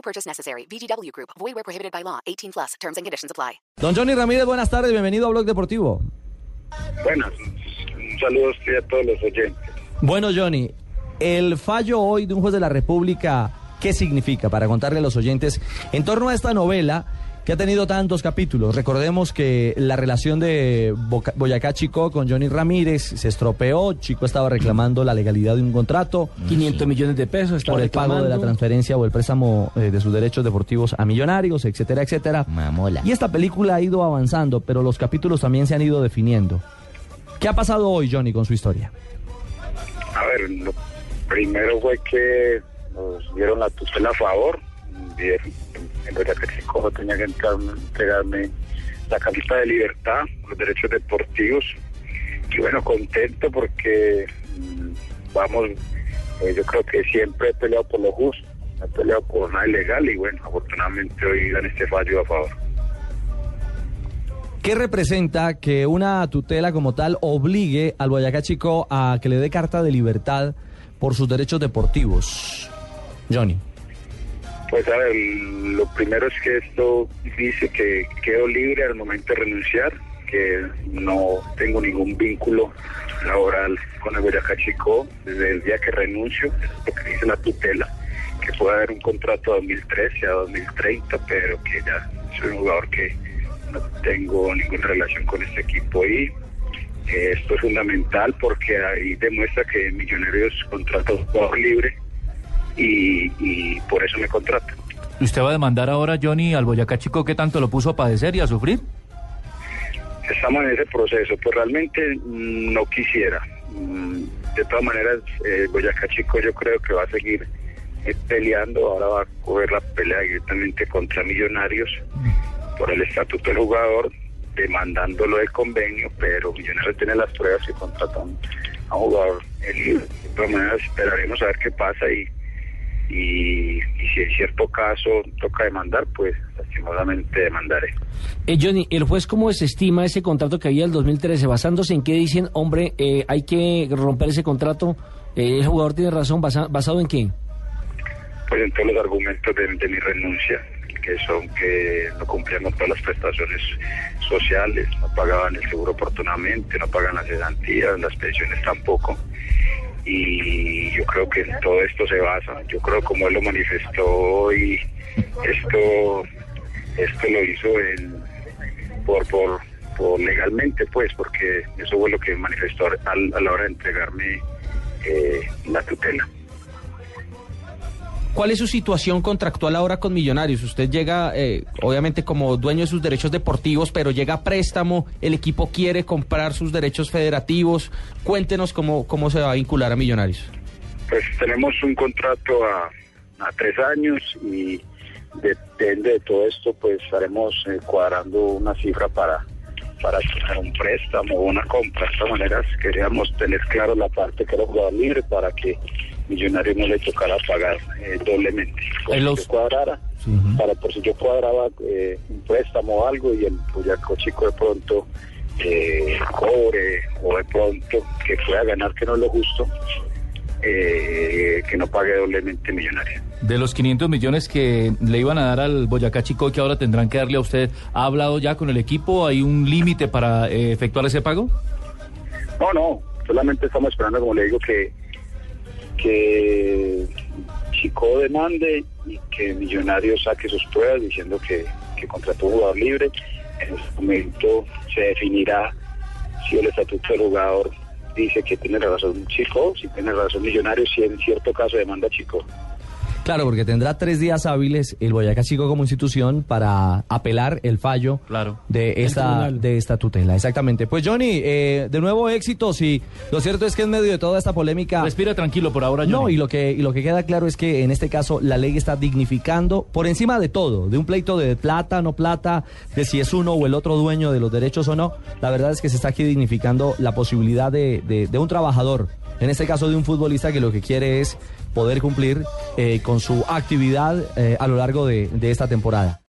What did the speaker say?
No purchase necessary. VGW Group. Void where prohibited by law. 18 plus. Terms and conditions apply. Don Johnny Ramírez, buenas tardes. Bienvenido a Blog Deportivo. Buenas, un saludo a usted y a todos los oyentes. Bueno, Johnny, el fallo hoy de un juez de la República, ¿qué significa para contarle a los oyentes en torno a esta novela que ha tenido tantos capítulos? Recordemos que la relación de Boca- Boyacá Chico con Johnny Ramírez se estropeó. Chico estaba reclamando la legalidad de un contrato 500 millones de pesos. estaba por el pago de la transferencia o el préstamo eh, de sus derechos deportivos a millonarios, etcétera, etcétera. Mamola. Y esta película ha ido avanzando, pero los capítulos también se han ido definiendo. ¿Qué ha pasado hoy, Johnny, con su historia? A ver, lo primero fue que nos dieron la tutela a favor. Dieron- En verdad que Chico tenía que entregarme la carta de libertad, los derechos deportivos. Y bueno, contento porque mm, vamos, eh, yo creo que siempre he peleado por lo justo, he peleado por nada ilegal y bueno, afortunadamente hoy dan este fallo a favor. ¿Qué representa que una tutela como tal obligue al Boyacá Chico a que le dé carta de libertad por sus derechos deportivos? Johnny. Pues a ver, lo primero es que esto dice que quedo libre al momento de renunciar, que no tengo ningún vínculo laboral con el Boyacá Chico desde el día que renuncio, eso es lo que dice la tutela, que puede haber un contrato a 2013 a 2030, pero que ya soy un jugador que no tengo ninguna relación con este equipo. Y eh, esto es fundamental porque ahí demuestra que Millonarios contrata a un jugador libre y, y por eso me contrata. ¿Y ¿Usted va a demandar ahora, Johnny, al Boyacá Chico que tanto lo puso a padecer y a sufrir? Estamos en ese proceso, pues realmente no quisiera. Mm, De todas maneras, eh, Boyacá Chico yo creo que va a seguir eh, peleando, ahora va a coger la pelea directamente contra Millonarios por el estatuto del jugador, demandándolo del convenio, pero Millonarios tiene las pruebas que contratan a un jugador. De todas maneras, esperaremos a ver qué pasa y, y, y si en cierto caso toca demandar, pues lastimosamente demandaré. Eh, Johnny, ¿el juez cómo desestima ese contrato que había el 2013? ¿Basándose en qué dicen, hombre, eh, hay que romper ese contrato? Eh, ¿El jugador tiene razón? ¿Basa- ¿Basado en qué? pues en todos los argumentos de, de mi renuncia, que son que no cumplían con todas las prestaciones sociales, no pagaban el seguro oportunamente, no pagan las cesantías, las pensiones tampoco. Y yo creo que en todo esto se basa. Yo creo como él lo manifestó hoy, esto, esto lo hizo en, por, por, legalmente, pues, porque eso fue lo que manifestó al- a la hora de entregarme eh, la tutela. ¿Cuál es su situación contractual ahora con Millonarios? Usted llega, eh, obviamente, como dueño de sus derechos deportivos, pero llega a préstamo, el equipo quiere comprar sus derechos federativos. Cuéntenos cómo, cómo se va a vincular a Millonarios. Pues tenemos un contrato a, a tres años y depende de todo esto, pues estaremos eh, cuadrando una cifra para para hacer un préstamo o una compra. De todas maneras, queríamos tener claro la parte que era jugador libre para que Millonario no le tocara pagar eh, doblemente. Por si los- yo cuadrara, para por si yo cuadraba eh, un préstamo o algo y el Boyacá Chico de pronto eh, cobre o de pronto que pueda ganar que no es lo justo, eh, que no pague doblemente millonario. De los 500 millones que le iban a dar al Boyacá Chico que ahora tendrán que darle a usted, ¿ha hablado ya con el equipo? ¿Hay un límite para eh, efectuar ese pago? No, no, solamente estamos esperando, como le digo, que, que Chico demande y que Millonario saque sus pruebas diciendo que, que contrató un jugador libre. En ese momento se definirá si el estatuto del jugador dice que tiene razón Chico, si tiene razón Millonario, si en cierto caso demanda Chico. Claro, porque tendrá tres días hábiles el Boyacá Chico como institución para apelar el fallo Claro. de esta de esta tutela. Exactamente. Pues Johnny, eh, de nuevo éxitos y lo cierto es que en medio de toda esta polémica Respira tranquilo por ahora, no, Johnny. y lo que y lo que queda claro es que en este caso la ley está dignificando por encima de todo, de un pleito de plata, no plata, de si es uno o el otro dueño de los derechos o no. La verdad es que se está aquí dignificando la posibilidad de, de- de un trabajador, en este caso de un futbolista que lo que quiere es poder cumplir eh, con su actividad eh, a lo largo de- de esta temporada.